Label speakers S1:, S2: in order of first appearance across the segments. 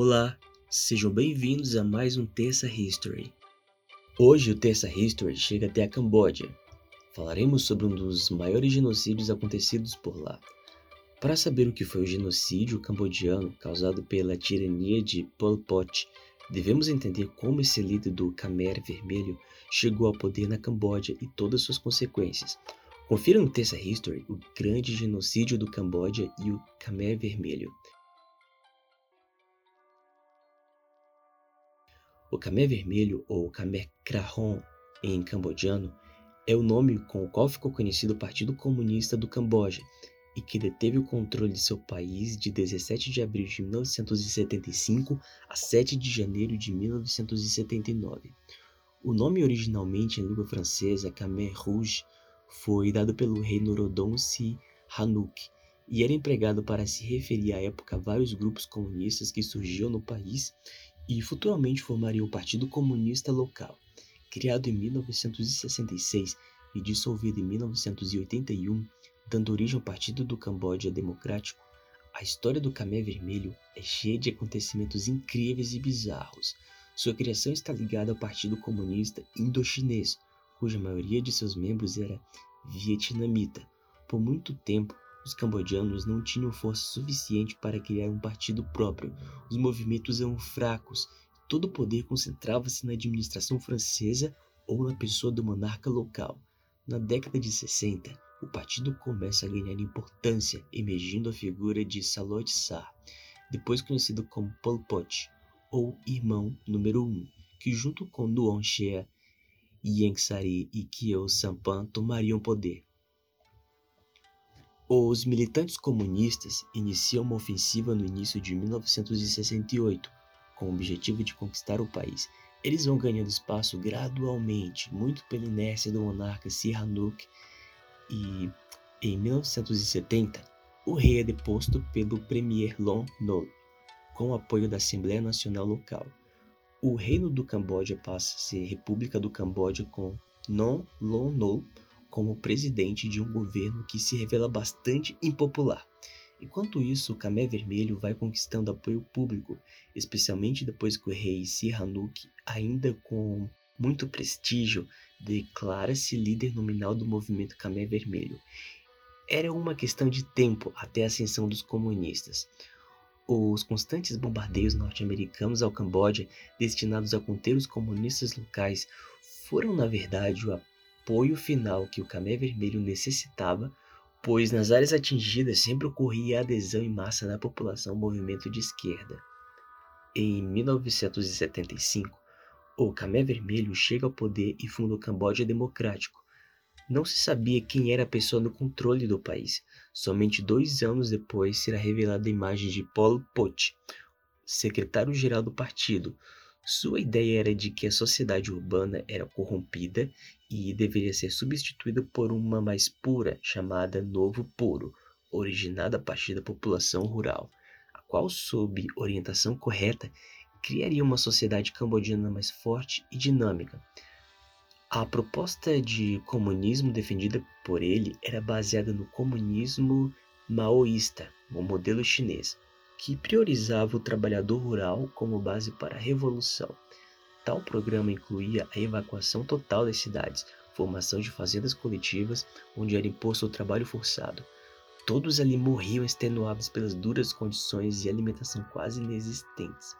S1: Olá, sejam bem-vindos a mais um Terça History. Hoje o Terça History chega até a Camboja. Falaremos sobre um dos maiores genocídios acontecidos por lá. Para saber o que foi o genocídio cambodiano causado pela tirania de Pol Pot, devemos entender como esse líder do Khmer Vermelho chegou ao poder na Camboja e todas suas consequências. Confira no Terça History o grande genocídio do Camboja e o Khmer Vermelho. O Khmer Vermelho, ou Khmer Krahon em cambodiano, é o nome com o qual ficou conhecido o Partido Comunista do Camboja e que deteve o controle de seu país de 17 de abril de 1975 a 7 de janeiro de 1979. O nome originalmente em língua francesa, Khmer Rouge, foi dado pelo rei Norodom Sihanouk e era empregado para se referir à época a vários grupos comunistas que surgiam no país e futuramente formaria o Partido Comunista Local. Criado em 1966 e dissolvido em 1981, dando origem ao Partido do Camboja Democrático, a história do Camé Vermelho é cheia de acontecimentos incríveis e bizarros. Sua criação está ligada ao Partido Comunista Indochinês, cuja maioria de seus membros era vietnamita. Por muito tempo, os cambodianos não tinham força suficiente para criar um partido próprio. Os movimentos eram fracos. Todo o poder concentrava-se na administração francesa ou na pessoa do monarca local. Na década de 60, o partido começa a ganhar importância, emergindo a figura de Salot Sar, depois conhecido como Pol Pot, ou Irmão número 1, que junto com Nuon Chea, Ieng Sari e Kyo Sampan tomariam poder. Os militantes comunistas iniciam uma ofensiva no início de 1968, com o objetivo de conquistar o país. Eles vão ganhando espaço gradualmente, muito pela inércia do monarca Sihanouk, e em 1970 o rei é deposto pelo premier Lon Nol, com o apoio da Assembleia Nacional Local. O reino do Camboja passa a ser República do Camboja com Non Lon Nol como presidente de um governo que se revela bastante impopular. Enquanto isso, o Camé Vermelho vai conquistando apoio público, especialmente depois que o rei Sihanouk, ainda com muito prestígio, declara-se líder nominal do movimento Camé Vermelho. Era uma questão de tempo até a ascensão dos comunistas. Os constantes bombardeios norte-americanos ao Camboja, destinados a conter os comunistas locais, foram na verdade o apoio final que o Camé Vermelho necessitava, pois nas áreas atingidas sempre ocorria adesão em massa da população ao movimento de esquerda. Em 1975, o Camé Vermelho chega ao poder e funda o Camboja Democrático. Não se sabia quem era a pessoa no controle do país. Somente dois anos depois será revelada a imagem de Pol Pot, secretário-geral do partido, sua ideia era de que a sociedade urbana era corrompida e deveria ser substituída por uma mais pura, chamada Novo Puro, originada a partir da população rural, a qual, sob orientação correta, criaria uma sociedade cambodiana mais forte e dinâmica. A proposta de comunismo defendida por ele era baseada no comunismo maoísta, o modelo chinês que priorizava o trabalhador rural como base para a revolução. Tal programa incluía a evacuação total das cidades, formação de fazendas coletivas onde era imposto o trabalho forçado. Todos ali morriam extenuados pelas duras condições e alimentação quase inexistentes.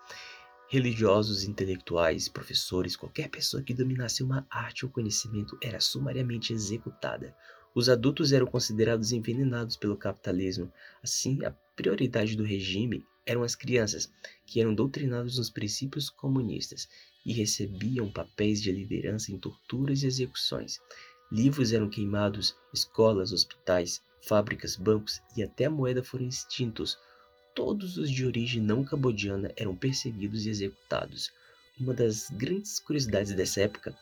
S1: Religiosos, intelectuais, professores, qualquer pessoa que dominasse uma arte ou conhecimento era sumariamente executada. Os adultos eram considerados envenenados pelo capitalismo. Assim, a prioridade do regime eram as crianças, que eram doutrinadas nos princípios comunistas e recebiam papéis de liderança em torturas e execuções. Livros eram queimados, escolas, hospitais, fábricas, bancos e até a moeda foram extintos. Todos os de origem não cambodiana eram perseguidos e executados. Uma das grandes curiosidades dessa época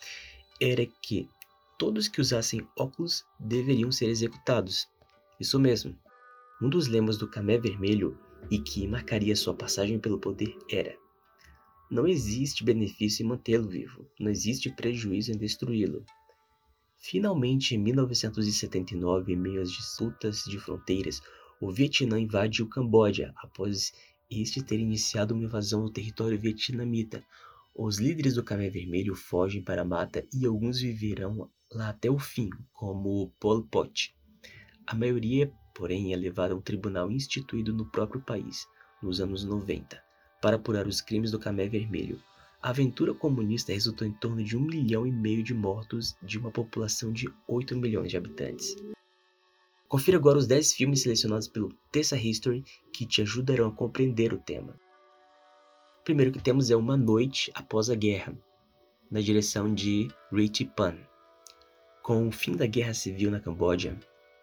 S1: era que todos que usassem óculos deveriam ser executados. Isso mesmo. Um dos lemas do Camé Vermelho e que marcaria sua passagem pelo poder era: Não existe benefício em mantê-lo vivo, não existe prejuízo em destruí-lo. Finalmente, em 1979, em meio às disputas de fronteiras, o Vietnã invade o Camboja após este ter iniciado uma invasão no território vietnamita. Os líderes do Khmer Vermelho fogem para a mata e alguns viverão lá até o fim, como Pol Pot. A maioria, porém, é levada a um tribunal instituído no próprio país, nos anos 90, para apurar os crimes do Khmer Vermelho. A aventura comunista resultou em torno de um milhão e meio de mortos de uma população de 8 milhões de habitantes. Confira agora os 10 filmes selecionados pelo Tessa History que te ajudarão a compreender o tema. O primeiro que temos é Uma Noite Após a Guerra, na direção de Richie Pan. Com o fim da guerra civil na Camboja,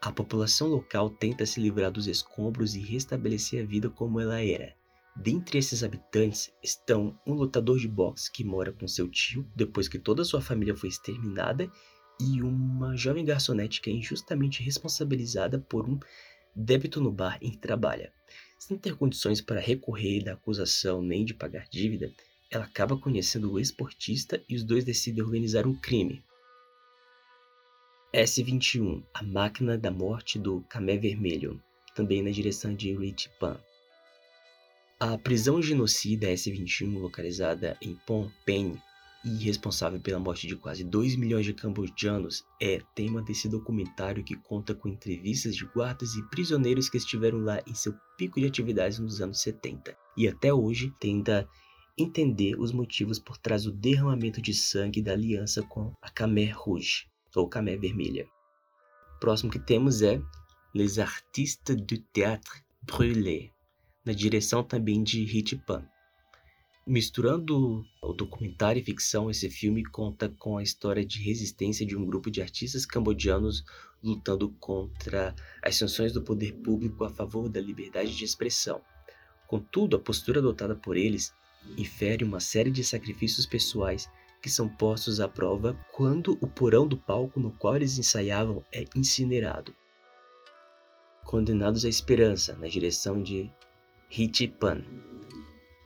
S1: a população local tenta se livrar dos escombros e restabelecer a vida como ela era. Dentre esses habitantes estão um lutador de boxe que mora com seu tio depois que toda sua família foi exterminada e uma jovem garçonete que é injustamente responsabilizada por um débito no bar em que trabalha. Sem ter condições para recorrer da acusação nem de pagar dívida, ela acaba conhecendo o esportista e os dois decidem organizar um crime. S-21, a máquina da morte do Camé Vermelho, também na direção de Rich Pan. A prisão genocida S-21, localizada em Phnom Penh e responsável pela morte de quase 2 milhões de cambodjanos, é tema desse documentário que conta com entrevistas de guardas e prisioneiros que estiveram lá em seu pico de atividades nos anos 70 e até hoje tenta entender os motivos por trás do derramamento de sangue da aliança com a Khmer Rouge, ou Khmer Vermelha. Próximo que temos é Les Artistes du Théâtre Brûlé, na direção também de Hit Pan. Misturando o documentário e ficção, esse filme conta com a história de resistência de um grupo de artistas cambodianos lutando contra as sanções do poder público a favor da liberdade de expressão. Contudo, a postura adotada por eles infere uma série de sacrifícios pessoais que são postos à prova quando o porão do palco no qual eles ensaiavam é incinerado. Condenados à Esperança, na direção de Hitipan.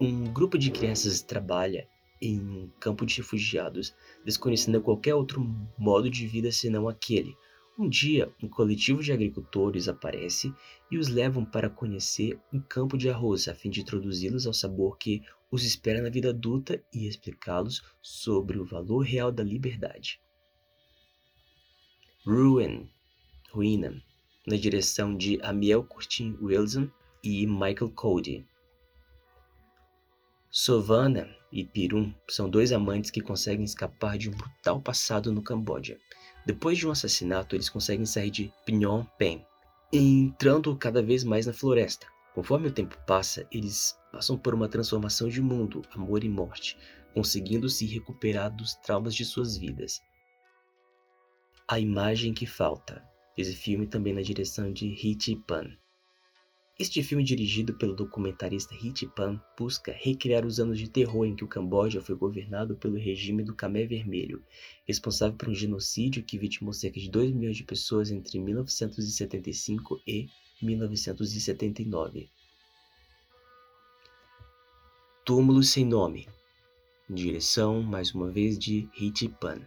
S1: Um grupo de crianças trabalha em um campo de refugiados, desconhecendo qualquer outro modo de vida senão aquele. Um dia, um coletivo de agricultores aparece e os levam para conhecer um campo de arroz, a fim de introduzi-los ao sabor que os espera na vida adulta e explicá-los sobre o valor real da liberdade. Ruin, Ruína, na direção de Amiel Curtin Wilson e Michael Cody. Sovana e Pirum são dois amantes que conseguem escapar de um brutal passado no Camboja. Depois de um assassinato, eles conseguem sair de Phnom Penh, entrando cada vez mais na floresta. Conforme o tempo passa, eles passam por uma transformação de mundo, amor e morte, conseguindo se recuperar dos traumas de suas vidas. A imagem que falta. Esse filme também na direção de Hit Pan. Este filme, dirigido pelo documentarista Hit Pan, busca recriar os anos de terror em que o Camboja foi governado pelo regime do Khmer Vermelho, responsável por um genocídio que vitimou cerca de 2 milhões de pessoas entre 1975 e 1979. Túmulo Sem Nome Direção, mais uma vez, de Hit Pan.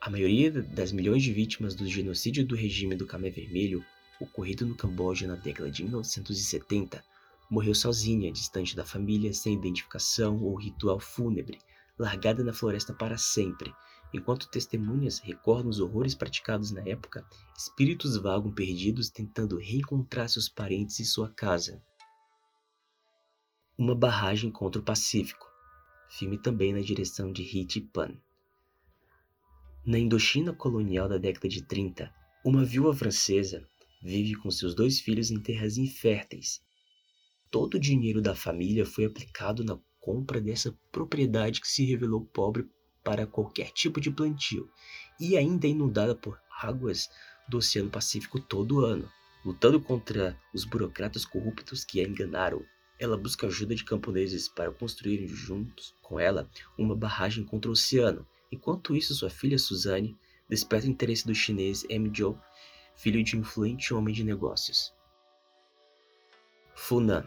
S1: A maioria das milhões de vítimas do genocídio do regime do Khmer Vermelho ocorrido no Camboja na década de 1970, morreu sozinha, distante da família, sem identificação ou ritual fúnebre, largada na floresta para sempre. Enquanto testemunhas recordam os horrores praticados na época, espíritos vagam perdidos tentando reencontrar seus parentes e sua casa. Uma barragem contra o Pacífico. Filme também na direção de Hit Pan. Na Indochina colonial da década de 30, uma viúva francesa vive com seus dois filhos em terras inférteis. Todo o dinheiro da família foi aplicado na compra dessa propriedade que se revelou pobre para qualquer tipo de plantio e ainda inundada por águas do Oceano Pacífico todo ano. Lutando contra os burocratas corruptos que a enganaram, ela busca ajuda de camponeses para construírem juntos com ela uma barragem contra o oceano. Enquanto isso, sua filha Suzanne desperta o interesse do chinês M. Zhou filho de influente homem de negócios. Funan,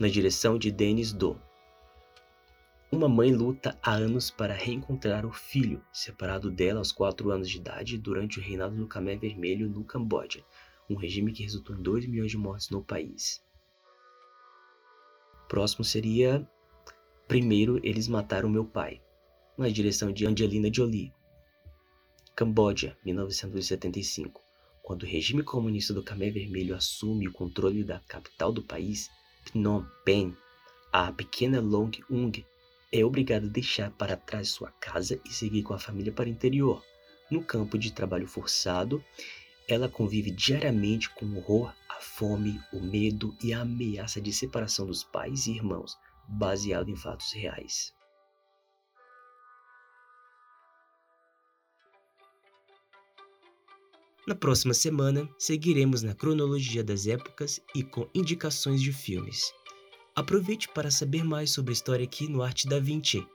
S1: na direção de Denis Do. Uma mãe luta há anos para reencontrar o filho, separado dela aos 4 anos de idade durante o reinado do Khmer Vermelho no Camboja, um regime que resultou em 2 milhões de mortes no país. próximo seria Primeiro eles mataram meu pai, na direção de Angelina Jolie. Camboja, 1975. Quando o regime comunista do Khmer Vermelho assume o controle da capital do país, Phnom Penh, a pequena Long Ung é obrigada a deixar para trás sua casa e seguir com a família para o interior. No campo de trabalho forçado, ela convive diariamente com o horror, a fome, o medo e a ameaça de separação dos pais e irmãos, baseado em fatos reais. Na próxima semana, seguiremos na cronologia das épocas e com indicações de filmes. Aproveite para saber mais sobre a história aqui no Arte da Vinci.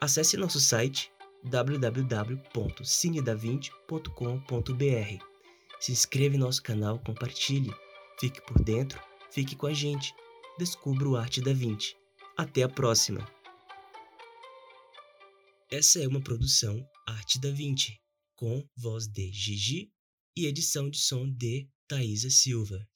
S1: Acesse nosso site www.cinedavinte.com.br. Se inscreva em nosso canal, compartilhe. Fique por dentro, fique com a gente. Descubra o Arte da Vinci. Até a próxima! Essa é uma produção Arte da Vinci, com voz de Gigi e edição de som de Thaisa Silva.